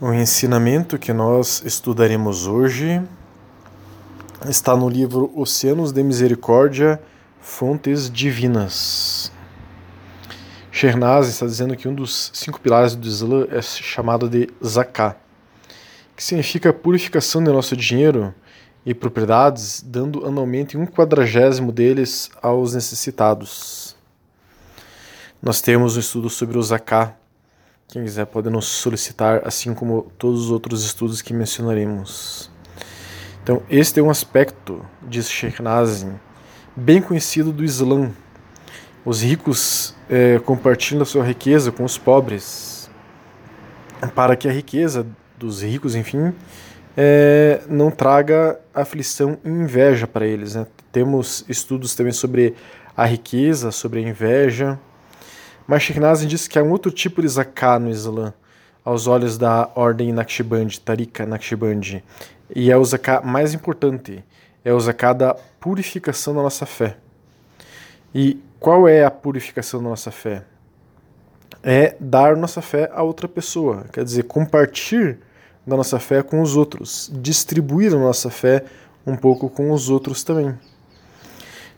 O ensinamento que nós estudaremos hoje está no livro Oceanos de Misericórdia, Fontes Divinas. Shernaz está dizendo que um dos cinco pilares do Islã é chamado de Zakat, que significa purificação do nosso dinheiro e propriedades, dando anualmente um quadragésimo deles aos necessitados. Nós temos um estudo sobre o Zakat quem quiser pode nos solicitar, assim como todos os outros estudos que mencionaremos. Então, este é um aspecto, diz Sheikh Nazim, bem conhecido do Islã. Os ricos é, compartilham a sua riqueza com os pobres, para que a riqueza dos ricos, enfim, é, não traga aflição e inveja para eles. Né? Temos estudos também sobre a riqueza, sobre a inveja. Mas Shekhnazin diz que há um outro tipo de zakat no Islã, aos olhos da ordem Naqshband, Tariqa Naqshband, e é o zakat mais importante, é o zakat da purificação da nossa fé. E qual é a purificação da nossa fé? É dar nossa fé a outra pessoa, quer dizer, compartilhar da nossa fé com os outros, distribuir a nossa fé um pouco com os outros também.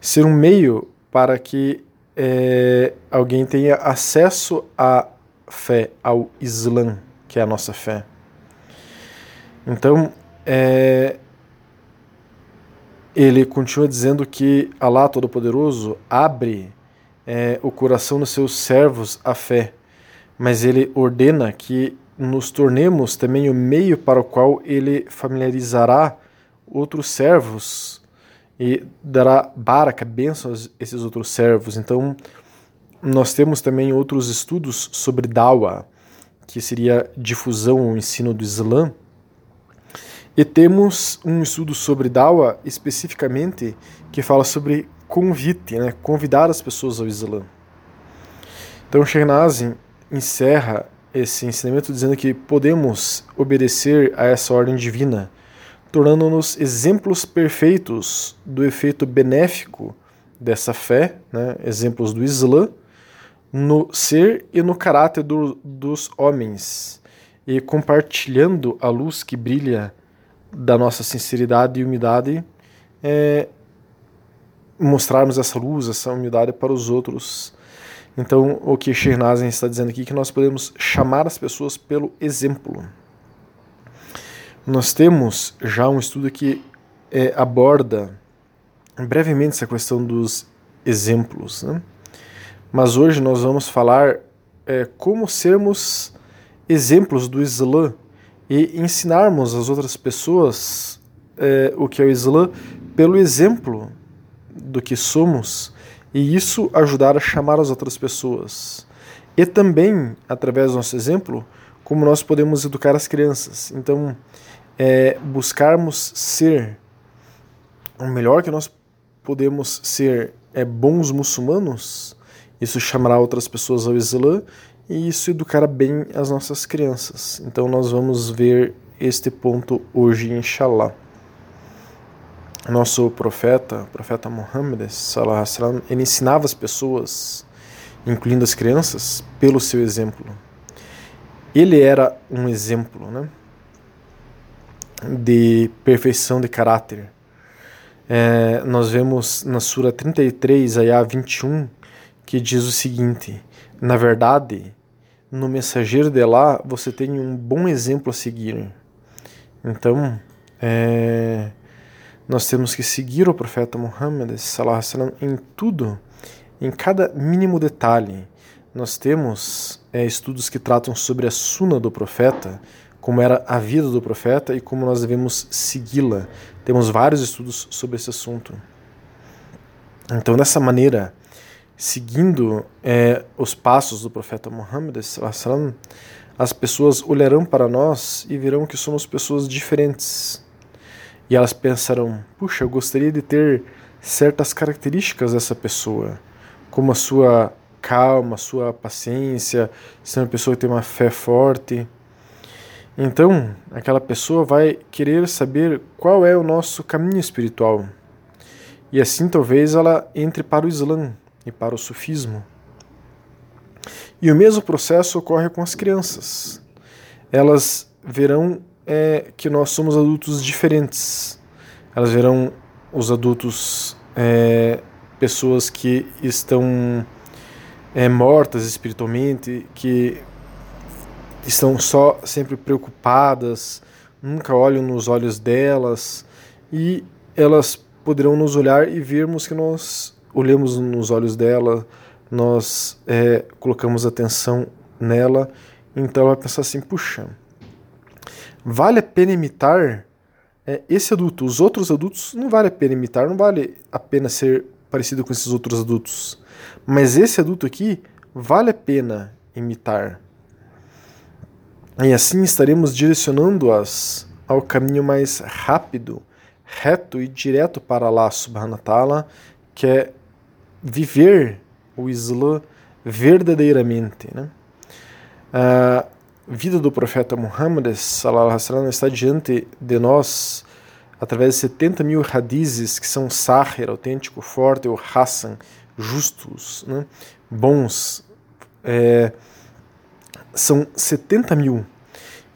Ser um meio para que é, alguém tenha acesso à fé, ao Islã, que é a nossa fé. Então, é, ele continua dizendo que Allah Todo-Poderoso abre é, o coração dos seus servos à fé, mas ele ordena que nos tornemos também o meio para o qual ele familiarizará outros servos e dará baraka, bênçãos a esses outros servos. Então, nós temos também outros estudos sobre Dawa, que seria difusão ou ensino do Islã. E temos um estudo sobre Dawa especificamente que fala sobre convite, né? convidar as pessoas ao Islã. Então, Shernazin encerra esse ensinamento dizendo que podemos obedecer a essa ordem divina tornando-nos exemplos perfeitos do efeito benéfico dessa fé, né? exemplos do Islã, no ser e no caráter do, dos homens, e compartilhando a luz que brilha da nossa sinceridade e humildade, é, mostrarmos essa luz, essa humildade para os outros. Então, o que Shernazin está dizendo aqui é que nós podemos chamar as pessoas pelo exemplo. Nós temos já um estudo que é, aborda brevemente essa questão dos exemplos, né? mas hoje nós vamos falar é, como sermos exemplos do Islã e ensinarmos às outras pessoas é, o que é o Islã pelo exemplo do que somos e isso ajudar a chamar as outras pessoas. E também, através do nosso exemplo, como nós podemos educar as crianças. Então, é, buscarmos ser o melhor que nós podemos ser é bons muçulmanos, isso chamará outras pessoas ao Islã e isso educará bem as nossas crianças. Então nós vamos ver este ponto hoje, inshallah. Nosso profeta, o profeta Muhammad, ele ensinava as pessoas, incluindo as crianças, pelo seu exemplo. Ele era um exemplo, né? De perfeição de caráter. É, nós vemos na Sura 33, Ayah 21, que diz o seguinte: Na verdade, no mensageiro de lá você tem um bom exemplo a seguir. Então, é, nós temos que seguir o profeta Muhammad em tudo, em cada mínimo detalhe. Nós temos é, estudos que tratam sobre a suna do profeta, como era a vida do profeta e como nós devemos segui-la. Temos vários estudos sobre esse assunto. Então, dessa maneira, seguindo é, os passos do profeta Muhammad, as pessoas olharão para nós e verão que somos pessoas diferentes. E elas pensarão: puxa, eu gostaria de ter certas características dessa pessoa, como a sua calma, a sua paciência, ser uma pessoa que tem uma fé forte. Então, aquela pessoa vai querer saber qual é o nosso caminho espiritual. E assim talvez ela entre para o Islã e para o sufismo. E o mesmo processo ocorre com as crianças. Elas verão é, que nós somos adultos diferentes. Elas verão os adultos é, pessoas que estão é, mortas espiritualmente, que estão só sempre preocupadas, nunca olham nos olhos delas e elas poderão nos olhar e vermos que nós olhamos nos olhos dela, nós é, colocamos atenção nela, então ela vai pensar assim: puxa, vale a pena imitar é, esse adulto. Os outros adultos não vale a pena imitar, não vale a pena ser parecido com esses outros adultos. Mas esse adulto aqui vale a pena imitar. E assim estaremos direcionando-as ao caminho mais rápido, reto e direto para Allah subhanahu wa que é viver o Islã verdadeiramente. Né? A vida do profeta Muhammad está diante de nós através de 70 mil hadizes que são sahir, autêntico, forte, ou hassan, justos, né? bons. É, são 70 mil.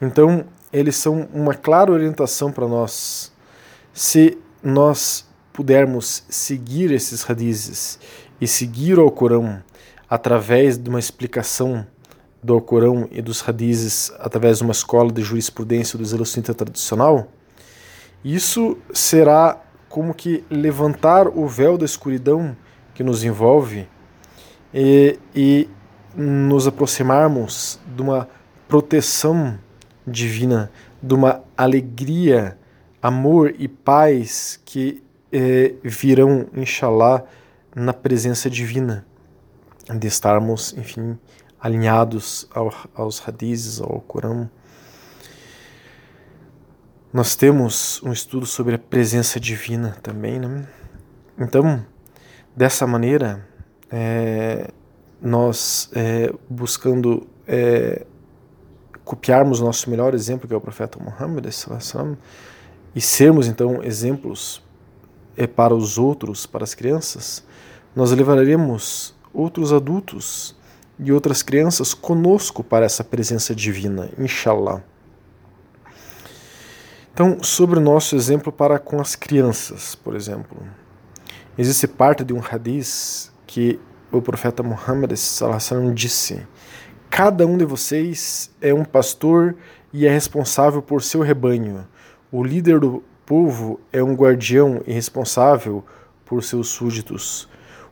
Então, eles são uma clara orientação para nós. Se nós pudermos seguir esses hadizes e seguir o Alcorão através de uma explicação do Alcorão e dos hadizes através de uma escola de jurisprudência do Islã tradicional, isso será como que levantar o véu da escuridão que nos envolve e, e nos aproximarmos de uma proteção divina, de uma alegria, amor e paz que eh, virão, inshallah, na presença divina, de estarmos, enfim, alinhados ao, aos hadizes, ao Corão. Nós temos um estudo sobre a presença divina também, né? Então, dessa maneira, é, nós é, buscando é, copiarmos nosso melhor exemplo, que é o profeta Muhammad, e sermos então exemplos é, para os outros, para as crianças, nós levaremos outros adultos e outras crianças conosco para essa presença divina, inshallah. Então, sobre o nosso exemplo para com as crianças, por exemplo, existe parte de um hadith que o profeta Muhammad disse: Cada um de vocês é um pastor e é responsável por seu rebanho. O líder do povo é um guardião e responsável por seus súditos.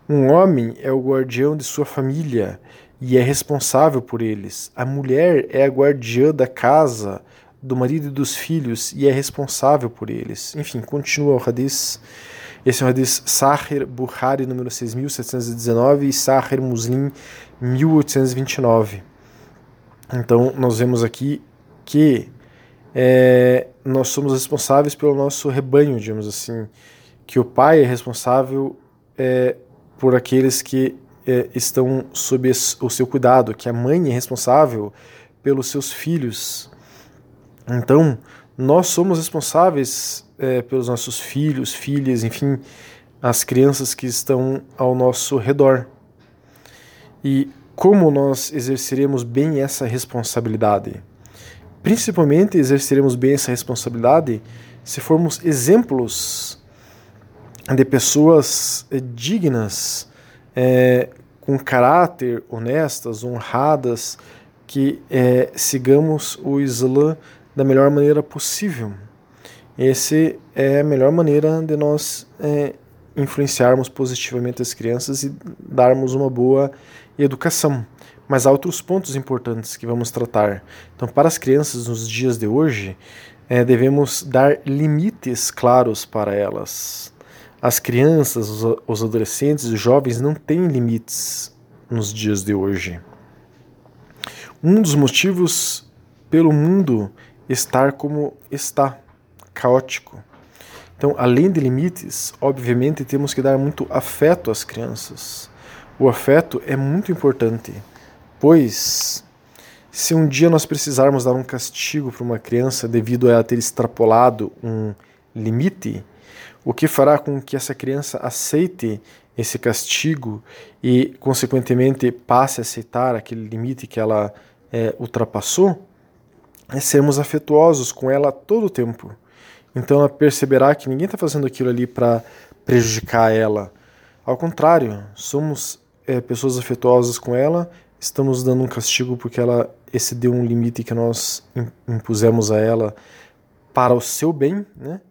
Um homem é o guardião de sua família e é responsável por eles. A mulher é a guardiã da casa do marido e dos filhos e é responsável por eles. Enfim, continua o hadith. Esse é o hadith Sahir Bukhari, número 6719, e Sahir Muslim, 1829. Então, nós vemos aqui que é, nós somos responsáveis pelo nosso rebanho, digamos assim. Que o pai é responsável é, por aqueles que é, estão sob o seu cuidado, que a mãe é responsável pelos seus filhos. Então, nós somos responsáveis é, pelos nossos filhos, filhas, enfim, as crianças que estão ao nosso redor. E como nós exerceremos bem essa responsabilidade? Principalmente exerceremos bem essa responsabilidade se formos exemplos de pessoas é, dignas, é, com caráter, honestas, honradas, que é, sigamos o Islã da melhor maneira possível. Essa é a melhor maneira de nós é, influenciarmos positivamente as crianças e darmos uma boa educação. Mas há outros pontos importantes que vamos tratar. Então, para as crianças nos dias de hoje, é, devemos dar limites claros para elas. As crianças, os, os adolescentes, os jovens não têm limites nos dias de hoje. Um dos motivos pelo mundo estar como está, caótico. Então, além de limites, obviamente temos que dar muito afeto às crianças. O afeto é muito importante, pois se um dia nós precisarmos dar um castigo para uma criança devido a ela ter extrapolado um limite, o que fará com que essa criança aceite esse castigo e, consequentemente, passe a aceitar aquele limite que ela é, ultrapassou? é sermos afetuosos com ela todo o tempo. Então ela perceberá que ninguém está fazendo aquilo ali para prejudicar ela. Ao contrário, somos é, pessoas afetuosas com ela, estamos dando um castigo porque ela excedeu um limite que nós impusemos a ela para o seu bem, né?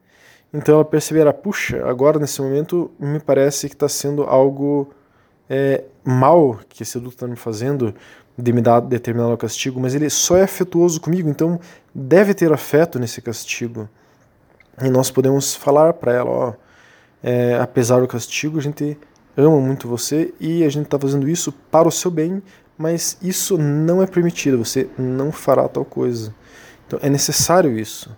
Então ela perceberá, puxa, agora nesse momento me parece que está sendo algo é, mal que esse adulto está me fazendo de me dar determinado castigo, mas ele só é afetuoso comigo, então deve ter afeto nesse castigo. E nós podemos falar para ela, ó, é, apesar do castigo, a gente ama muito você e a gente está fazendo isso para o seu bem, mas isso não é permitido, você não fará tal coisa. Então é necessário isso.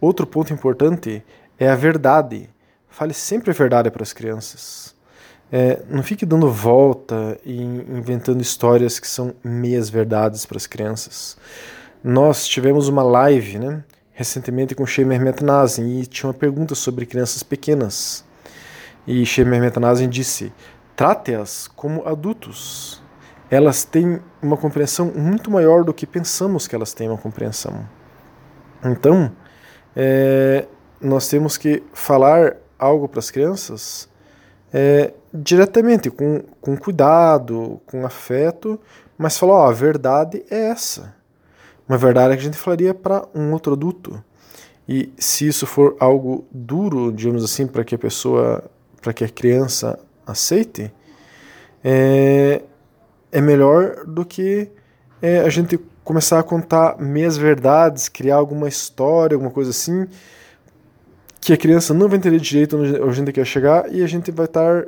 Outro ponto importante é a verdade. Fale sempre a verdade para as crianças. É, não fique dando volta e inventando histórias que são meias verdades para as crianças. Nós tivemos uma live, né, recentemente com Shemer Metnazin e tinha uma pergunta sobre crianças pequenas. E Shemer Metnazin disse: trate-as como adultos. Elas têm uma compreensão muito maior do que pensamos que elas têm uma compreensão. Então, é, nós temos que falar algo para as crianças é, diretamente, com, com cuidado, com afeto, mas falar, a verdade é essa. Uma verdade que a gente falaria para um outro adulto. E se isso for algo duro, digamos assim, para que a pessoa, para que a criança aceite, é, é melhor do que é, a gente começar a contar meias verdades, criar alguma história, alguma coisa assim, que a criança não vai entender direito onde a gente quer chegar e a gente vai estar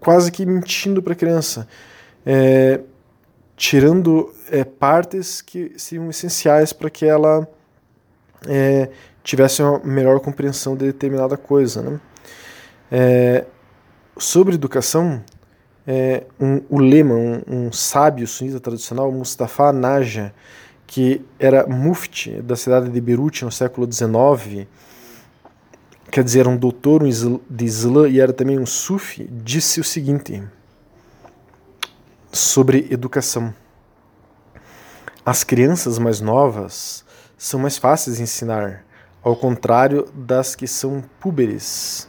quase que mentindo para a criança, é, tirando é, partes que seriam essenciais para que ela é, tivesse uma melhor compreensão de determinada coisa. Né? É, sobre educação, um, o lema, um, um sábio sunita tradicional, Mustafa Naja, que era mufti da cidade de Beirute no século XIX, quer dizer, um doutor de Islã e era também um sufi, disse o seguinte sobre educação. As crianças mais novas são mais fáceis de ensinar, ao contrário das que são púberes.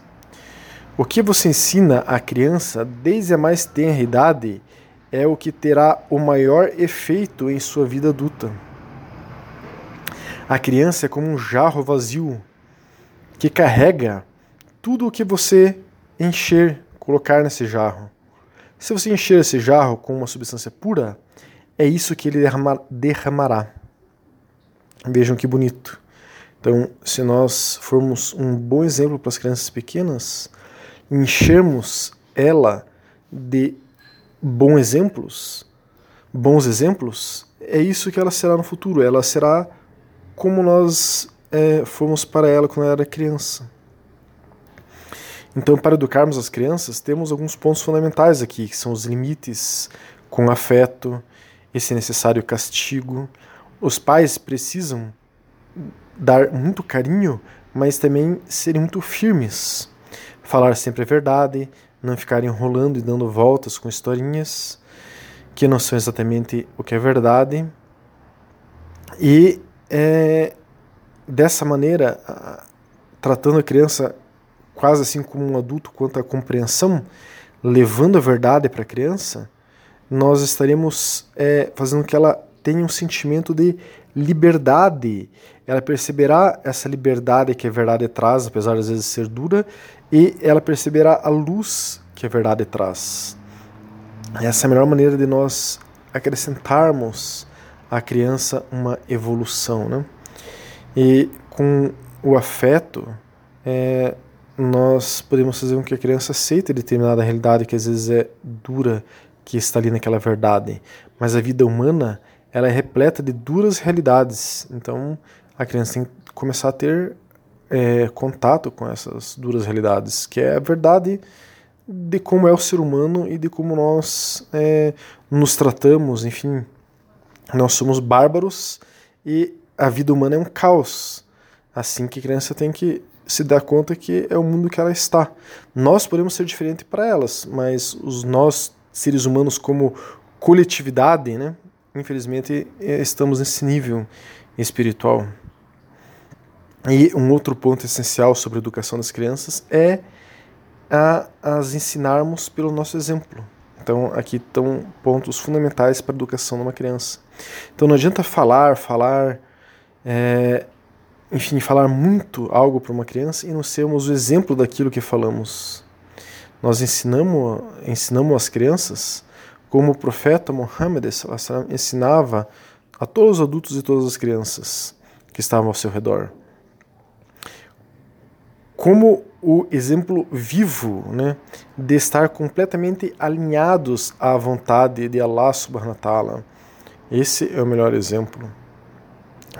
O que você ensina à criança desde a mais tenra idade é o que terá o maior efeito em sua vida adulta. A criança é como um jarro vazio que carrega tudo o que você encher, colocar nesse jarro. Se você encher esse jarro com uma substância pura, é isso que ele derramará. Vejam que bonito. Então, se nós formos um bom exemplo para as crianças pequenas, enchermos ela de bons exemplos, bons exemplos, é isso que ela será no futuro. Ela será como nós é, fomos para ela quando ela era criança. Então, para educarmos as crianças, temos alguns pontos fundamentais aqui, que são os limites com afeto, esse necessário castigo. Os pais precisam dar muito carinho, mas também serem muito firmes. Falar sempre a verdade, não ficar enrolando e dando voltas com historinhas que não são exatamente o que é verdade. E é, dessa maneira, tratando a criança quase assim como um adulto quanto à compreensão, levando a verdade para a criança, nós estaremos é, fazendo que ela tenha um sentimento de liberdade. Ela perceberá essa liberdade que a verdade traz, apesar de às vezes ser dura, e ela perceberá a luz que a verdade traz. Essa é a melhor maneira de nós acrescentarmos à criança uma evolução, né? E com o afeto, é, nós podemos fazer com que a criança aceite determinada realidade que às vezes é dura, que está ali naquela verdade. Mas a vida humana, ela é repleta de duras realidades. Então, a criança tem que começar a ter é, contato com essas duras realidades, que é a verdade de como é o ser humano e de como nós é, nos tratamos, enfim. Nós somos bárbaros e a vida humana é um caos. Assim que a criança tem que se dar conta que é o mundo que ela está. Nós podemos ser diferentes para elas, mas os nós seres humanos como coletividade, né, infelizmente, estamos nesse nível espiritual. E um outro ponto essencial sobre a educação das crianças é a as ensinarmos pelo nosso exemplo. Então, aqui estão pontos fundamentais para a educação de uma criança. Então, não adianta falar, falar, é, enfim, falar muito algo para uma criança e não sermos o exemplo daquilo que falamos. Nós ensinamos, ensinamos as crianças como o profeta Muhammad ensinava a todos os adultos e todas as crianças que estavam ao seu redor como o exemplo vivo né, de estar completamente alinhados à vontade de Allah subhanahu wa ta'ala. Esse é o melhor exemplo.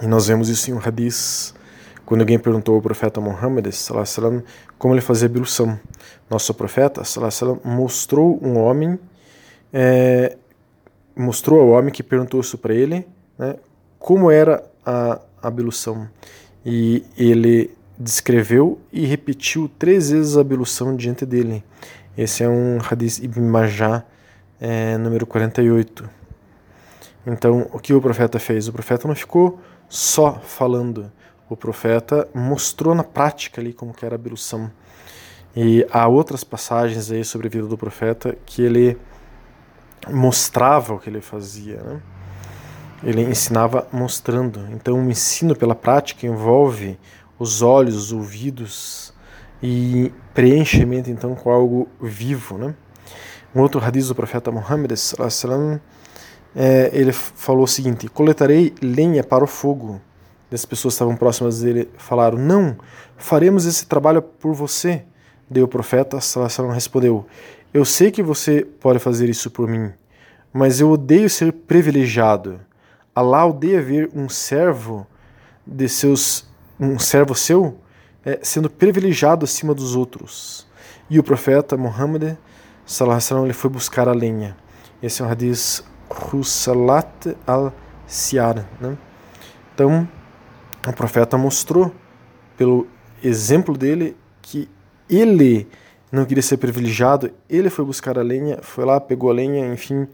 E nós vemos isso em um hadith, quando alguém perguntou ao profeta Muhammad sallam, como ele fazia ablução. Nosso profeta sallam, mostrou um homem, é, mostrou ao homem que perguntou isso para ele, né, como era a ablução. E ele descreveu e repetiu três vezes a ablução diante dele. Esse é um Hadith Ibn Majah, é, número 48. Então, o que o profeta fez? O profeta não ficou só falando. O profeta mostrou na prática ali como que era a ablução. E há outras passagens aí sobre a vida do profeta que ele mostrava o que ele fazia, né? Ele ensinava mostrando. Então, o ensino pela prática envolve os olhos, os ouvidos e preenchimento então com algo vivo, né? Um outro hadith do profeta Muhammad é, ele falou o seguinte: coletarei lenha para o fogo. E as pessoas que estavam próximas dele falaram: não, faremos esse trabalho por você. Daí o profeta sallam, respondeu: eu sei que você pode fazer isso por mim, mas eu odeio ser privilegiado. Allah odeia ver um servo de seus um servo seu é, sendo privilegiado acima dos outros. E o profeta Muhammad sallallahu ele foi buscar a lenha. Esse é um hadith Rusalat al-Siar. Né? Então, o profeta mostrou, pelo exemplo dele, que ele não queria ser privilegiado, ele foi buscar a lenha, foi lá, pegou a lenha, enfim,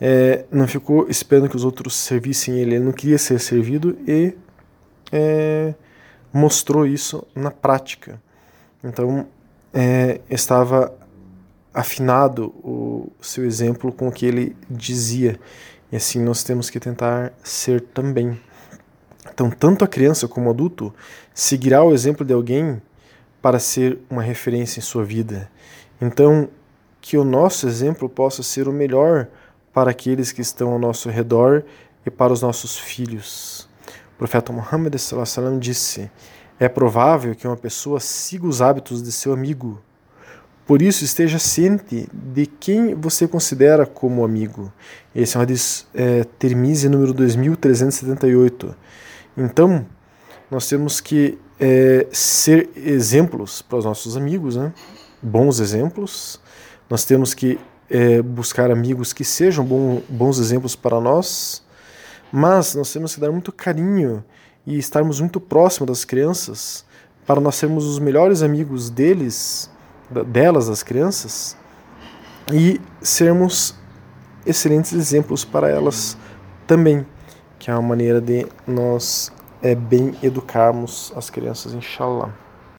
é, não ficou esperando que os outros servissem ele, ele não queria ser servido e é, mostrou isso na prática. Então, é, estava afinado o seu exemplo com o que ele dizia. E assim nós temos que tentar ser também. Então, tanto a criança como o adulto seguirá o exemplo de alguém para ser uma referência em sua vida. Então, que o nosso exemplo possa ser o melhor para aqueles que estão ao nosso redor e para os nossos filhos. O profeta Muhammad sallam, disse: É provável que uma pessoa siga os hábitos de seu amigo. Por isso, esteja ciente de quem você considera como amigo. Esse é um hadith é, Termize número 2378. Então, nós temos que é, ser exemplos para os nossos amigos, né? bons exemplos. Nós temos que é, buscar amigos que sejam bom, bons exemplos para nós mas nós temos que dar muito carinho e estarmos muito próximos das crianças para nós sermos os melhores amigos deles, delas, das crianças, e sermos excelentes exemplos para elas também, que é uma maneira de nós é, bem educarmos as crianças, inshallah.